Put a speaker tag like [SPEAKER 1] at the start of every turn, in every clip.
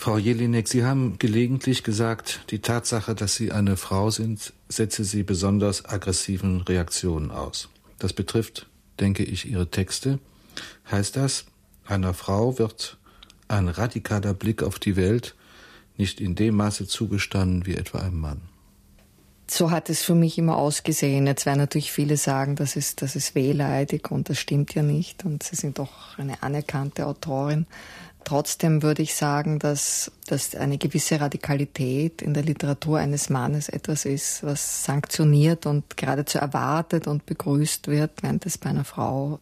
[SPEAKER 1] Frau Jelinek, Sie haben gelegentlich gesagt, die Tatsache, dass Sie eine Frau sind, setze Sie besonders aggressiven Reaktionen aus. Das betrifft, denke ich, Ihre Texte. Heißt das, einer Frau wird ein radikaler Blick auf die Welt nicht in dem Maße zugestanden wie etwa einem Mann?
[SPEAKER 2] So hat es für mich immer ausgesehen. Jetzt werden natürlich viele sagen, das ist, das ist wehleidig und das stimmt ja nicht. Und Sie sind doch eine anerkannte Autorin. Trotzdem würde ich sagen, dass, dass eine gewisse Radikalität in der Literatur eines Mannes etwas ist, was sanktioniert und geradezu erwartet und begrüßt wird, während es bei einer Frau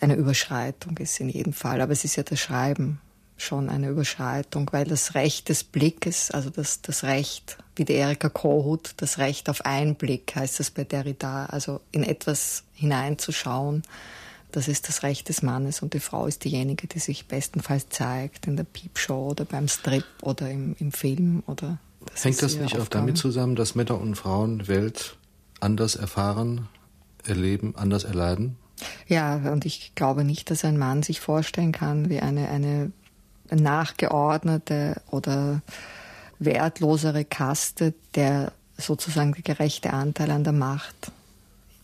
[SPEAKER 2] eine Überschreitung ist in jedem Fall. Aber es ist ja das Schreiben schon eine Überschreitung, weil das Recht des Blickes, also das, das Recht, wie die Erika Kohut, das Recht auf Einblick heißt das bei Derrida, also in etwas hineinzuschauen, das ist das Recht des Mannes und die Frau ist diejenige, die sich bestenfalls zeigt in der Piepshow oder beim Strip oder im, im Film oder.
[SPEAKER 1] Das Hängt das nicht auch damit zusammen, dass Männer und Frauen Welt anders erfahren, erleben, anders erleiden?
[SPEAKER 2] Ja, und ich glaube nicht, dass ein Mann sich vorstellen kann, wie eine, eine nachgeordnete oder wertlosere Kaste, der sozusagen der gerechte Anteil an der Macht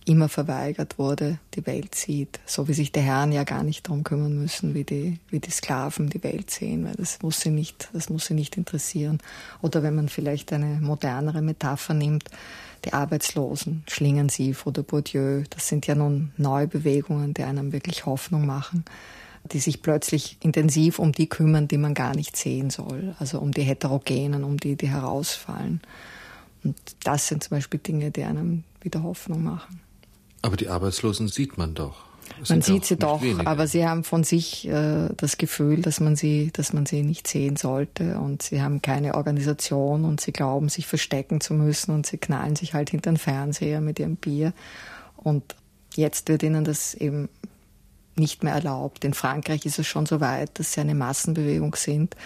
[SPEAKER 2] immer verweigert wurde, die Welt sieht. So wie sich die Herren ja gar nicht darum kümmern müssen, wie die, wie die Sklaven die Welt sehen, weil das muss sie nicht, das muss sie nicht interessieren. Oder wenn man vielleicht eine modernere Metapher nimmt, die Arbeitslosen, Schlingensief oder Bourdieu, das sind ja nun neue Bewegungen, die einem wirklich Hoffnung machen, die sich plötzlich intensiv um die kümmern, die man gar nicht sehen soll, also um die Heterogenen, um die, die herausfallen. Und das sind zum Beispiel Dinge, die einem wieder Hoffnung machen.
[SPEAKER 1] Aber die Arbeitslosen sieht man doch.
[SPEAKER 2] Das man sieht sie doch, wenige. aber sie haben von sich äh, das Gefühl, dass man sie, dass man sie nicht sehen sollte und sie haben keine Organisation und sie glauben, sich verstecken zu müssen und sie knallen sich halt hinter den Fernseher mit ihrem Bier und jetzt wird ihnen das eben nicht mehr erlaubt. In Frankreich ist es schon so weit, dass sie eine Massenbewegung sind.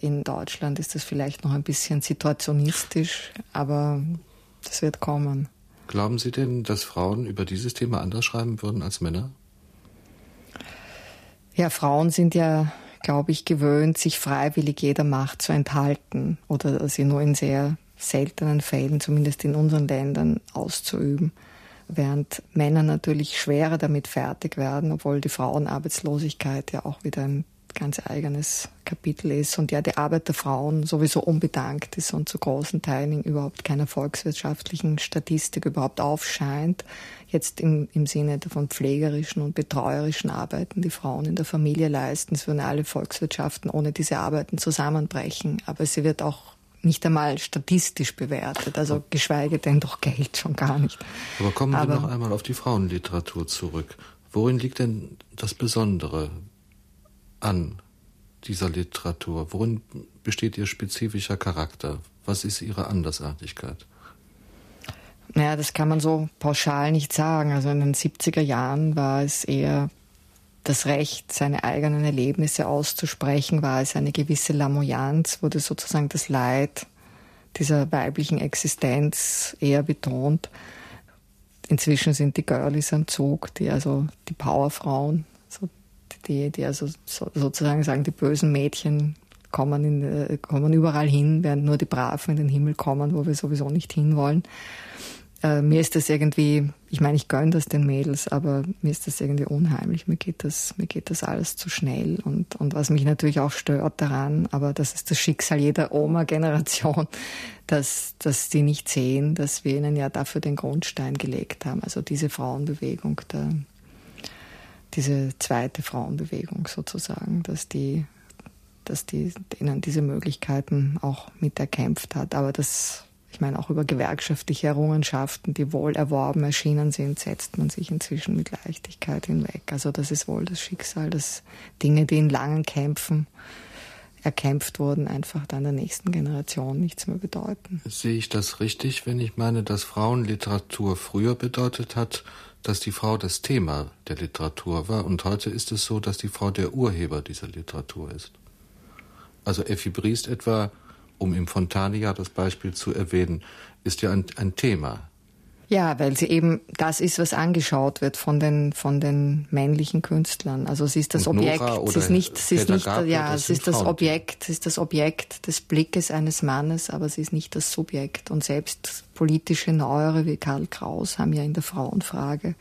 [SPEAKER 2] In Deutschland ist das vielleicht noch ein bisschen situationistisch, aber das wird kommen.
[SPEAKER 1] Glauben Sie denn, dass Frauen über dieses Thema anders schreiben würden als Männer?
[SPEAKER 2] Ja, Frauen sind ja, glaube ich, gewöhnt, sich freiwillig jeder Macht zu enthalten oder sie nur in sehr seltenen Fällen, zumindest in unseren Ländern, auszuüben. Während Männer natürlich schwerer damit fertig werden, obwohl die Frauenarbeitslosigkeit ja auch wieder ein ganz eigenes Kapitel ist und ja die Arbeit der Frauen sowieso unbedankt ist und zu großen Teilen überhaupt keiner volkswirtschaftlichen Statistik überhaupt aufscheint. Jetzt im, im Sinne von pflegerischen und betreuerischen Arbeiten, die Frauen in der Familie leisten. Es würden alle Volkswirtschaften ohne diese Arbeiten zusammenbrechen. Aber sie wird auch nicht einmal statistisch bewertet, also geschweige denn doch Geld schon gar nicht.
[SPEAKER 1] Aber kommen wir Aber, noch einmal auf die Frauenliteratur zurück. Worin liegt denn das Besondere? An dieser Literatur? Worin besteht Ihr spezifischer Charakter? Was ist Ihre Andersartigkeit?
[SPEAKER 2] Naja, das kann man so pauschal nicht sagen. Also in den 70er Jahren war es eher das Recht, seine eigenen Erlebnisse auszusprechen, war es eine gewisse Lamoyanz, wurde sozusagen das Leid dieser weiblichen Existenz eher betont. Inzwischen sind die Girlies am Zug, die also die Powerfrauen, die, die also so, sozusagen sagen, die bösen Mädchen kommen, in, äh, kommen überall hin, während nur die Braven in den Himmel kommen, wo wir sowieso nicht hinwollen. Äh, mir ist das irgendwie, ich meine, ich gönne das den Mädels, aber mir ist das irgendwie unheimlich. Mir geht das, mir geht das alles zu schnell. Und, und was mich natürlich auch stört daran, aber das ist das Schicksal jeder Oma-Generation, dass, dass die nicht sehen, dass wir ihnen ja dafür den Grundstein gelegt haben. Also diese Frauenbewegung, der, diese zweite Frauenbewegung sozusagen, dass die, dass die ihnen diese Möglichkeiten auch mit erkämpft hat. Aber das, ich meine, auch über gewerkschaftliche Errungenschaften, die wohl erworben erschienen sind, setzt man sich inzwischen mit Leichtigkeit hinweg. Also das ist wohl das Schicksal, dass Dinge, die in langen Kämpfen erkämpft wurden, einfach dann der nächsten Generation nichts mehr bedeuten.
[SPEAKER 1] Sehe ich das richtig, wenn ich meine, dass Frauenliteratur früher bedeutet hat, dass die Frau das Thema der Literatur war und heute ist es so, dass die Frau der Urheber dieser Literatur ist. Also Effi Briest etwa, um im Fontania das Beispiel zu erwähnen, ist ja ein, ein Thema
[SPEAKER 2] Ja, weil sie eben das ist, was angeschaut wird von den, von den männlichen Künstlern. Also sie ist das Und Objekt, sie ist nicht, sie ist nicht, ja, sie ist das Objekt, sie ist das Objekt des Blickes eines Mannes, aber sie ist nicht das Subjekt. Und selbst politische Neuere wie Karl Kraus haben ja in der Frauenfrage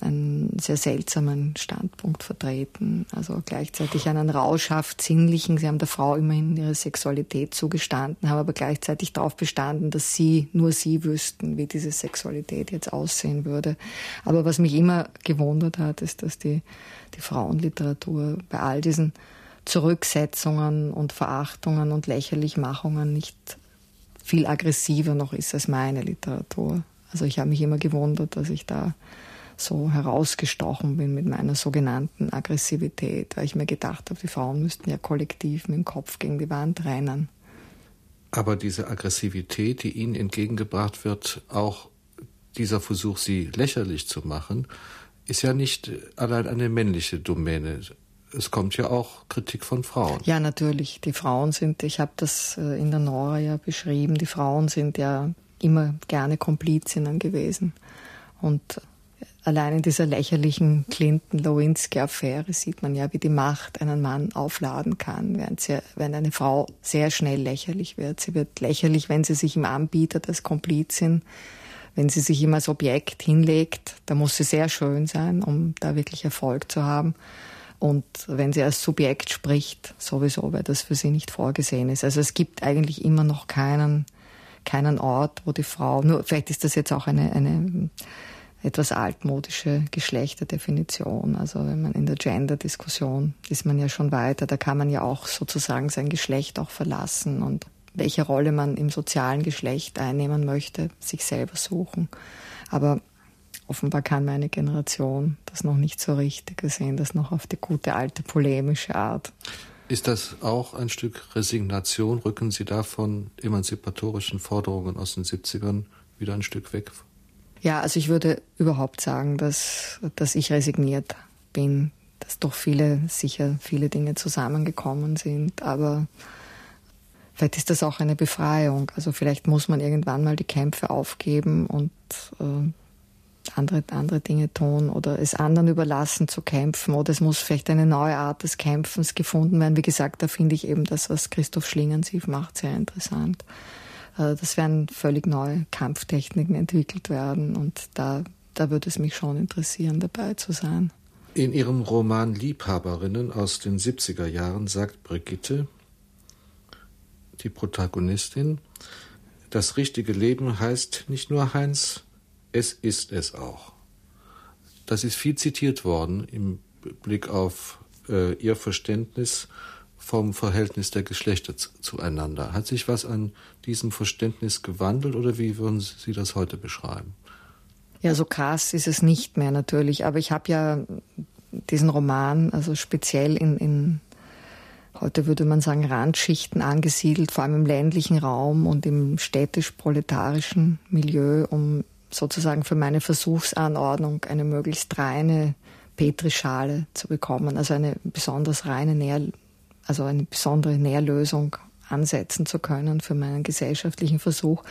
[SPEAKER 2] einen sehr seltsamen Standpunkt vertreten. Also gleichzeitig einen rauschhaft sinnlichen. Sie haben der Frau immerhin ihre Sexualität zugestanden, haben aber gleichzeitig darauf bestanden, dass sie, nur sie wüssten, wie diese Sexualität jetzt aussehen würde. Aber was mich immer gewundert hat, ist, dass die, die Frauenliteratur bei all diesen Zurücksetzungen und Verachtungen und Lächerlichmachungen nicht viel aggressiver noch ist als meine Literatur. Also ich habe mich immer gewundert, dass ich da so herausgestochen bin mit meiner sogenannten Aggressivität, weil ich mir gedacht habe, die Frauen müssten ja kollektiv mit dem Kopf gegen die Wand rennen.
[SPEAKER 1] Aber diese Aggressivität, die ihnen entgegengebracht wird, auch dieser Versuch, sie lächerlich zu machen, ist ja nicht allein eine männliche Domäne. Es kommt ja auch Kritik von Frauen.
[SPEAKER 2] Ja, natürlich. Die Frauen sind, ich habe das äh, in der Nora ja beschrieben, die Frauen sind ja immer gerne Komplizinnen gewesen. Und Allein in dieser lächerlichen Clinton-Lewinsky-Affäre sieht man ja, wie die Macht einen Mann aufladen kann, während, sie, wenn eine Frau sehr schnell lächerlich wird. Sie wird lächerlich, wenn sie sich ihm anbietet als Komplizin, wenn sie sich ihm als Objekt hinlegt. Da muss sie sehr schön sein, um da wirklich Erfolg zu haben. Und wenn sie als Subjekt spricht, sowieso, weil das für sie nicht vorgesehen ist. Also es gibt eigentlich immer noch keinen, keinen Ort, wo die Frau, nur vielleicht ist das jetzt auch eine, eine etwas altmodische Geschlechterdefinition. Also wenn man in der Gender-Diskussion ist man ja schon weiter, da kann man ja auch sozusagen sein Geschlecht auch verlassen und welche Rolle man im sozialen Geschlecht einnehmen möchte, sich selber suchen. Aber offenbar kann meine Generation das noch nicht so richtig. Wir sehen das noch auf die gute alte polemische Art.
[SPEAKER 1] Ist das auch ein Stück Resignation? Rücken Sie da von emanzipatorischen Forderungen aus den 70ern wieder ein Stück weg?
[SPEAKER 2] Ja, also ich würde überhaupt sagen, dass, dass ich resigniert bin, dass doch viele, sicher viele Dinge zusammengekommen sind, aber vielleicht ist das auch eine Befreiung. Also vielleicht muss man irgendwann mal die Kämpfe aufgeben und äh, andere, andere Dinge tun oder es anderen überlassen zu kämpfen oder es muss vielleicht eine neue Art des Kämpfens gefunden werden. Wie gesagt, da finde ich eben das, was Christoph Schlingensief macht, sehr interessant. Äh, das werden völlig neue Kampftechniken entwickelt werden und da, da würde es mich schon interessieren, dabei zu sein.
[SPEAKER 1] In ihrem Roman Liebhaberinnen aus den 70er Jahren sagt Brigitte, die Protagonistin, das richtige Leben heißt nicht nur Heinz, es ist es auch. Das ist viel zitiert worden im Blick auf äh, ihr Verständnis vom Verhältnis der Geschlechter zueinander. Hat sich was an diesem Verständnis gewandelt oder wie würden Sie das heute beschreiben?
[SPEAKER 2] Ja, so krass ist es nicht mehr natürlich, aber ich habe ja diesen Roman, also speziell in, in heute würde man sagen Randschichten angesiedelt, vor allem im ländlichen Raum und im städtisch-proletarischen Milieu, um sozusagen für meine Versuchsanordnung eine möglichst reine Petrischale zu bekommen, also eine besonders reine also eine besondere Nährlösung ansetzen zu können für meinen gesellschaftlichen Versuch.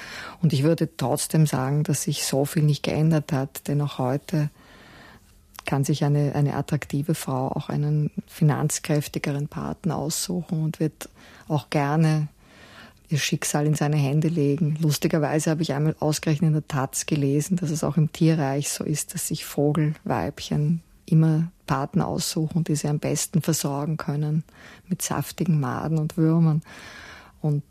[SPEAKER 2] Und ich würde trotzdem sagen, dass sich so viel nicht geändert hat, denn auch heute kann sich eine, eine attraktive Frau auch einen finanzkräftigeren Partner aussuchen und wird auch gerne ihr Schicksal in seine Hände legen. Lustigerweise habe ich einmal ausgerechnet in der Taz gelesen, dass es auch im Tierreich so ist, dass sich Vogelweibchen immer Partner aussuchen, die sie am besten versorgen können mit saftigen Maden und Würmern. Und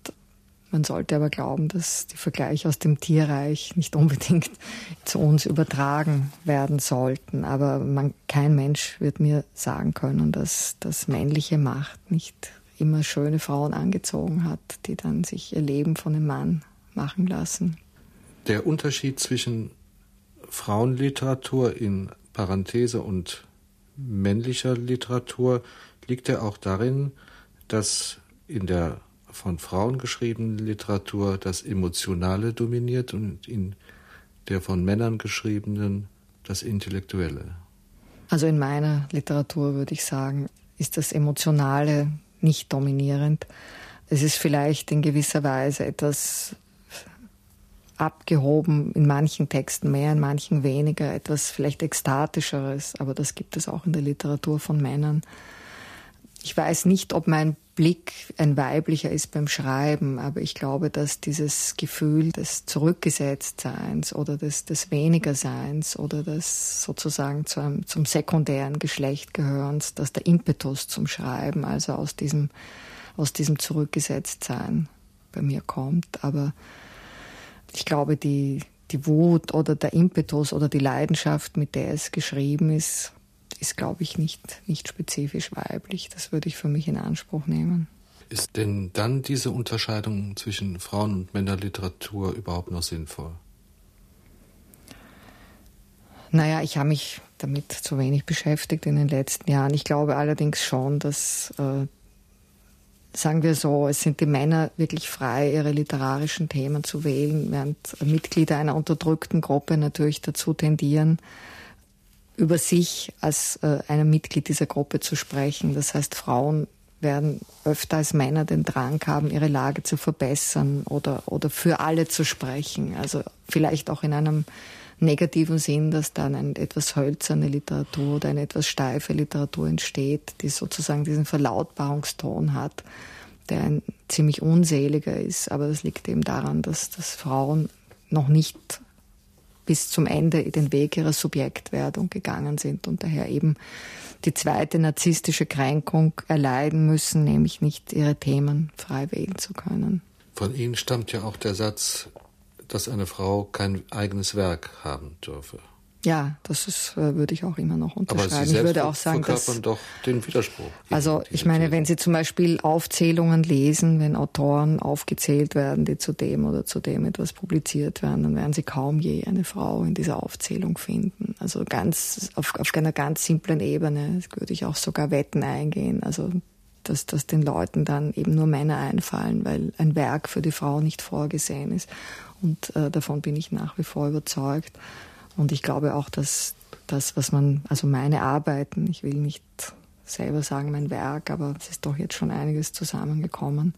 [SPEAKER 2] man sollte aber glauben, dass die Vergleiche aus dem Tierreich nicht unbedingt zu uns übertragen werden sollten. Aber man, kein Mensch wird mir sagen können, dass das männliche Macht nicht immer schöne Frauen angezogen hat, die dann sich ihr Leben von einem Mann machen lassen.
[SPEAKER 1] Der Unterschied zwischen Frauenliteratur in Parenthese und männlicher Literatur liegt ja auch darin, dass in der von Frauen geschriebenen Literatur das Emotionale dominiert und in der von Männern geschriebenen das Intellektuelle.
[SPEAKER 2] Also in meiner Literatur würde ich sagen, ist das Emotionale nicht dominierend. Es ist vielleicht in gewisser Weise etwas abgehoben, in manchen Texten mehr, in manchen weniger, etwas vielleicht ekstatischeres, aber das gibt es auch in der Literatur von Männern. Ich weiß nicht, ob mein Blick ein weiblicher ist beim Schreiben, aber ich glaube, dass dieses Gefühl des Zurückgesetztseins oder des, des Wenigerseins oder des sozusagen zum, zum sekundären Geschlecht gehörens, dass der Impetus zum Schreiben, also aus diesem, aus diesem Zurückgesetztsein bei mir kommt. Aber ich glaube, die, die Wut oder der Impetus oder die Leidenschaft, mit der es geschrieben ist, ist, glaube ich, nicht, nicht spezifisch weiblich. Das würde ich für mich in Anspruch nehmen.
[SPEAKER 1] Ist denn dann diese Unterscheidung zwischen Frauen- und Männerliteratur überhaupt noch sinnvoll?
[SPEAKER 2] Naja, ich habe mich damit zu wenig beschäftigt in den letzten Jahren. Ich glaube allerdings schon, dass äh, sagen wir so, es sind die Männer wirklich frei, ihre literarischen Themen zu wählen, während Mitglieder einer unterdrückten Gruppe natürlich dazu tendieren, über sich als äh, ein Mitglied dieser Gruppe zu sprechen. Das heißt, Frauen werden öfter als Männer den Drang haben, ihre Lage zu verbessern oder, oder für alle zu sprechen. Also vielleicht auch in einem negativen Sinn, dass dann eine etwas hölzerne Literatur oder eine etwas steife Literatur entsteht, die sozusagen diesen Verlautbarungston hat, der ein ziemlich unseliger ist. Aber das liegt eben daran, dass, dass Frauen noch nicht bis zum Ende den Weg ihrer Subjektwerdung gegangen sind und daher eben die zweite narzisstische Kränkung erleiden müssen, nämlich nicht ihre Themen frei wählen zu können.
[SPEAKER 1] Von Ihnen stammt ja auch der Satz, dass eine Frau kein eigenes Werk haben dürfe.
[SPEAKER 2] Ja, das ist, äh, würde ich auch immer noch unterschreiben.
[SPEAKER 1] Aber Sie
[SPEAKER 2] ich würde auch sagen, dass
[SPEAKER 1] doch den Widerspruch.
[SPEAKER 2] Also ich meine, wenn Sie zum Beispiel Aufzählungen lesen, wenn Autoren aufgezählt werden, die zu dem oder zu dem etwas publiziert werden, dann werden Sie kaum je eine Frau in dieser Aufzählung finden. Also ganz auf, auf einer ganz simplen Ebene würde ich auch sogar Wetten eingehen. Also dass, dass den Leuten dann eben nur Männer einfallen, weil ein Werk für die Frau nicht vorgesehen ist. Und äh, davon bin ich nach wie vor überzeugt. Und ich glaube auch, dass das, was man, also meine Arbeiten, ich will nicht selber sagen mein Werk, aber es ist doch jetzt schon einiges zusammengekommen,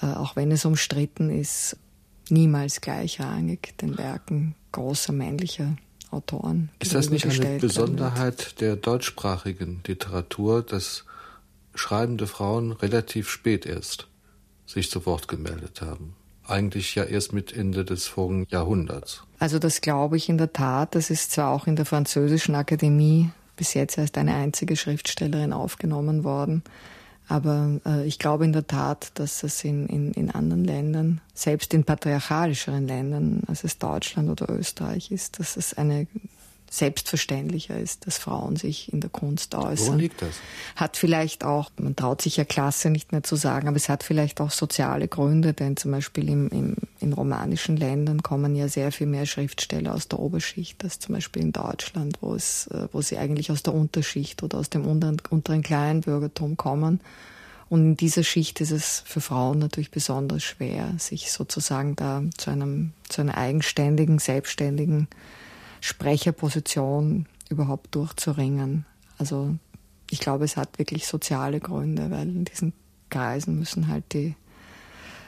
[SPEAKER 2] äh, auch wenn es umstritten ist, niemals gleichrangig den Werken großer männlicher Autoren.
[SPEAKER 1] Ist das nicht eine Besonderheit der deutschsprachigen Literatur, dass schreibende Frauen relativ spät erst sich zu Wort gemeldet haben? eigentlich ja erst mit Ende des vorigen Jahrhunderts.
[SPEAKER 2] Also das glaube ich in der Tat. Das ist zwar auch in der französischen Akademie bis jetzt erst eine einzige Schriftstellerin aufgenommen worden. Aber äh, ich glaube in der Tat, dass es in, in, in anderen Ländern, selbst in patriarchalischeren Ländern, als es Deutschland oder Österreich ist, dass es eine selbstverständlicher ist, dass Frauen sich in der Kunst äußern.
[SPEAKER 1] Woran liegt das?
[SPEAKER 2] Hat vielleicht auch, man traut sich ja Klasse nicht mehr zu sagen, aber es hat vielleicht auch soziale Gründe, denn zum Beispiel im, im, in romanischen Ländern kommen ja sehr viel mehr Schriftsteller aus der Oberschicht als zum Beispiel in Deutschland, wo, es, äh, wo sie eigentlich aus der Unterschicht oder aus dem unteren, unteren Kleinbürgertum kommen. Und in dieser Schicht ist es für Frauen natürlich besonders schwer, sich sozusagen da zu einem, zu einer eigenständigen, selbstständigen Sprecherposition überhaupt durchzuringen. Also ich glaube, es hat wirklich soziale Gründe, weil in diesen Kreisen müssen halt die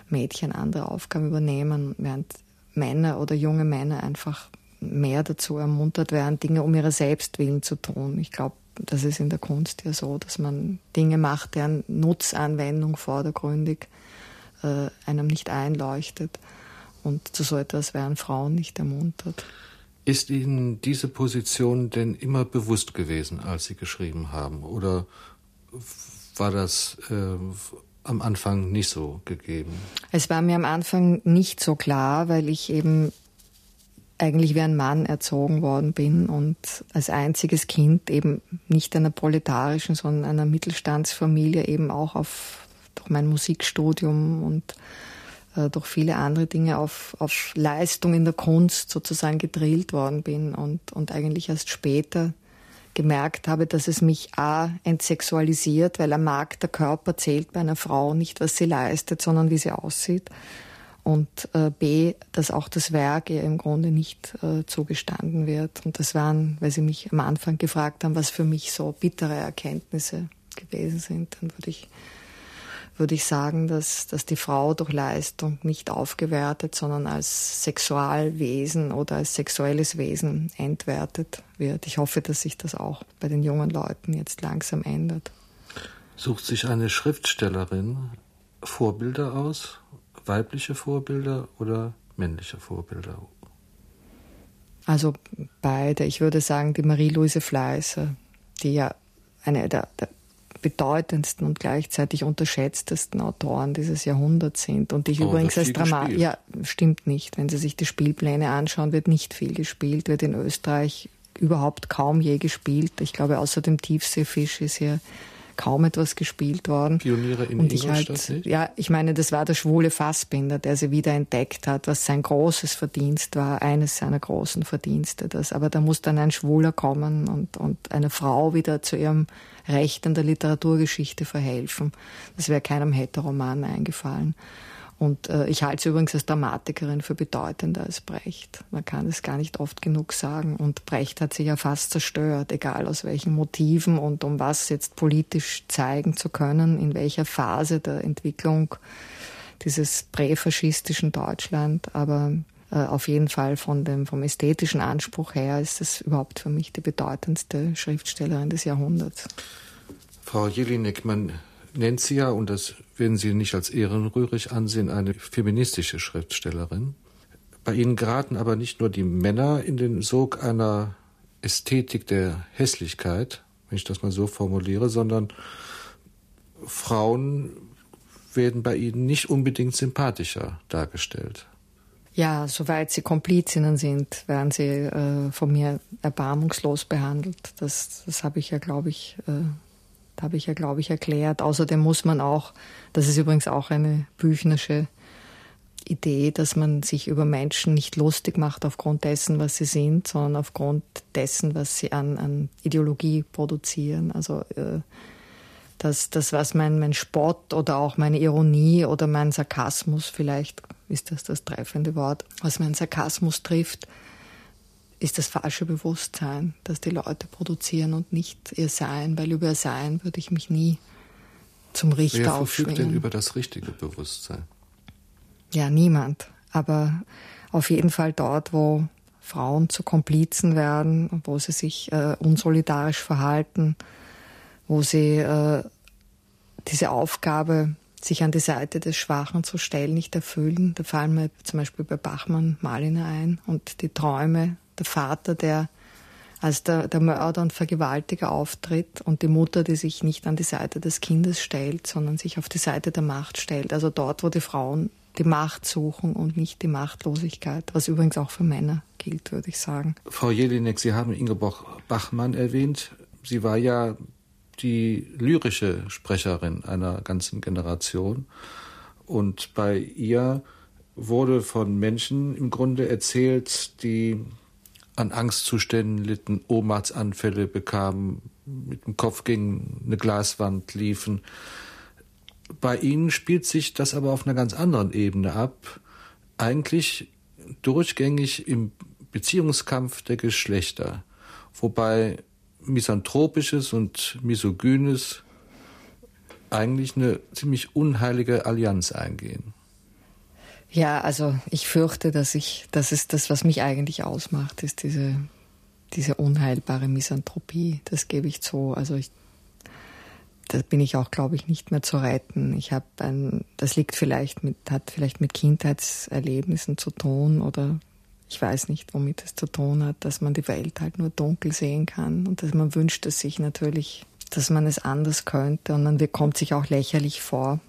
[SPEAKER 2] Mädchen andere Aufgaben übernehmen, während Männer oder junge Männer einfach mehr dazu ermuntert werden, Dinge um ihre Selbstwillen zu tun. Ich glaube, das ist in der Kunst ja so, dass man Dinge macht, deren Nutzanwendung vordergründig äh, einem nicht einleuchtet. Und zu so etwas werden Frauen nicht ermuntert.
[SPEAKER 1] Ist Ihnen diese Position denn immer bewusst gewesen, als Sie geschrieben haben? Oder war das äh, am Anfang nicht so gegeben?
[SPEAKER 2] Es war mir am Anfang nicht so klar, weil ich eben eigentlich wie ein Mann erzogen worden bin und als einziges Kind eben nicht einer proletarischen, sondern einer Mittelstandsfamilie eben auch auf durch mein Musikstudium und durch viele andere Dinge auf, auf Leistung in der Kunst sozusagen gedrillt worden bin und, und eigentlich erst später gemerkt habe, dass es mich A entsexualisiert, weil am Markt der Körper zählt bei einer Frau nicht, was sie leistet, sondern wie sie aussieht. Und äh, B, dass auch das Werk ihr im Grunde nicht äh, zugestanden wird. Und das waren, weil Sie mich am Anfang gefragt haben, was für mich so bittere Erkenntnisse gewesen sind, dann würde ich würde ich sagen, dass, dass die Frau durch Leistung nicht aufgewertet, sondern als Sexualwesen oder als sexuelles Wesen entwertet wird. Ich hoffe, dass sich das auch bei den jungen Leuten jetzt langsam ändert.
[SPEAKER 1] Sucht sich eine Schriftstellerin Vorbilder aus, weibliche Vorbilder oder männliche Vorbilder?
[SPEAKER 2] Also beide. Ich würde sagen, die Marie-Louise Fleißer, die ja eine der, der bedeutendsten und gleichzeitig unterschätztesten Autoren dieses Jahrhunderts sind und ich oh, übrigens als Drama ja stimmt nicht. Wenn Sie sich die Spielpläne anschauen, wird nicht viel gespielt, wird in Österreich überhaupt kaum je gespielt. Ich glaube, außer dem Tiefseefisch ist hier kaum etwas gespielt worden.
[SPEAKER 1] Pioniere in
[SPEAKER 2] und ich halt, nicht? Ja, ich meine, das war der schwule Fassbinder, der sie wieder entdeckt hat, was sein großes Verdienst war, eines seiner großen Verdienste. Das, aber da muss dann ein Schwuler kommen und, und eine Frau wieder zu ihrem Recht an der Literaturgeschichte verhelfen. Das wäre keinem Heteroman eingefallen. Und äh, ich halte sie übrigens als Dramatikerin für bedeutender als Brecht. Man kann es gar nicht oft genug sagen. Und Brecht hat sich ja fast zerstört, egal aus welchen Motiven und um was jetzt politisch zeigen zu können, in welcher Phase der Entwicklung dieses präfaschistischen Deutschland. Aber äh, auf jeden Fall von dem, vom ästhetischen Anspruch her ist es überhaupt für mich die bedeutendste Schriftstellerin des Jahrhunderts.
[SPEAKER 1] Frau Jelinek, man nennt sie ja, und das werden Sie nicht als ehrenrührig ansehen, eine feministische Schriftstellerin. Bei Ihnen geraten aber nicht nur die Männer in den Sog einer Ästhetik der Hässlichkeit, wenn ich das mal so formuliere, sondern Frauen werden bei Ihnen nicht unbedingt sympathischer dargestellt.
[SPEAKER 2] Ja, soweit sie Komplizinnen sind, werden sie äh, von mir erbarmungslos behandelt. Das, das habe ich ja, glaube ich, äh, habe ich ja, glaube ich, erklärt. Außerdem muss man auch, das ist übrigens auch eine büchnersche Idee, dass man sich über Menschen nicht lustig macht aufgrund dessen, was sie sind, sondern aufgrund dessen, was sie an, an Ideologie produzieren. Also äh, das, das, was mein, mein Spott oder auch meine Ironie oder mein Sarkasmus, vielleicht ist das das treffende Wort, was mein Sarkasmus trifft, ist das falsche Bewusstsein, das die Leute produzieren und nicht ihr Sein, weil über ihr Sein würde ich mich nie zum Richter Wer
[SPEAKER 1] verfügt denn über das richtige Bewusstsein?
[SPEAKER 2] Ja, niemand. Aber auf jeden Fall dort, wo Frauen zu Komplizen werden, wo sie sich äh, unsolidarisch verhalten, wo sie äh, diese Aufgabe, sich an die Seite des Schwachen zu stellen, nicht erfüllen. Da fallen mir zum Beispiel bei Bachmann Malina ein und die Träume der Vater, der als der, der Mörder und Vergewaltiger auftritt und die Mutter, die sich nicht an die Seite des Kindes stellt, sondern sich auf die Seite der Macht stellt. Also dort, wo die Frauen die Macht suchen und nicht die Machtlosigkeit, was übrigens auch für Männer gilt, würde ich sagen.
[SPEAKER 1] Frau Jelinek, Sie haben Ingeborg Bachmann erwähnt. Sie war ja die lyrische Sprecherin einer ganzen Generation. Und bei ihr wurde von Menschen im Grunde erzählt, die an Angstzuständen litten, Ohnmachtsanfälle bekamen, mit dem Kopf gegen eine Glaswand liefen. Bei ihnen spielt sich das aber auf einer ganz anderen Ebene ab. Eigentlich durchgängig im Beziehungskampf der Geschlechter, wobei misanthropisches und misogynes eigentlich eine ziemlich unheilige Allianz eingehen.
[SPEAKER 2] Ja, also ich fürchte, dass ich, das ist das, was mich eigentlich ausmacht, ist diese, diese unheilbare Misanthropie. Das gebe ich zu. Also ich, da bin ich auch, glaube ich, nicht mehr zu retten. Ich habe ein, das liegt vielleicht mit, hat vielleicht mit Kindheitserlebnissen zu tun oder ich weiß nicht, womit es zu tun hat, dass man die Welt halt nur dunkel sehen kann und dass man wünscht es sich natürlich, dass man es anders könnte und man kommt sich auch lächerlich vor.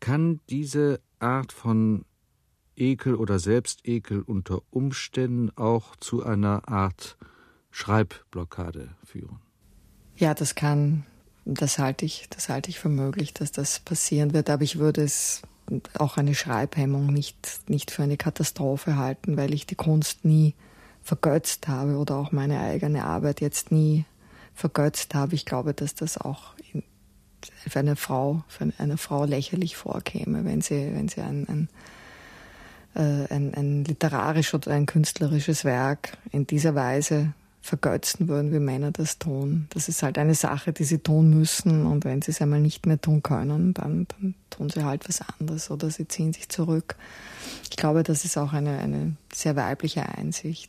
[SPEAKER 1] Kann diese Art von Ekel oder Selbstekel unter Umständen auch zu einer Art Schreibblockade führen.
[SPEAKER 2] Ja, das kann, das halte ich, das halte ich für möglich, dass das passieren wird, aber ich würde es auch eine Schreibhemmung nicht, nicht für eine Katastrophe halten, weil ich die Kunst nie vergötzt habe oder auch meine eigene Arbeit jetzt nie vergötzt habe. Ich glaube, dass das auch für eine Frau, für eine Frau lächerlich vorkäme, wenn sie, wenn sie ein, ein, äh, ein, ein literarisch oder ein künstlerisches Werk in dieser Weise vergötzen würden, wie Männer das tun. Das ist halt eine Sache, die sie tun müssen und wenn sie es einmal nicht mehr tun können, dann, dann tun sie halt was anderes oder sie ziehen sich zurück. Ich glaube, das ist auch eine, eine sehr weibliche Einsicht.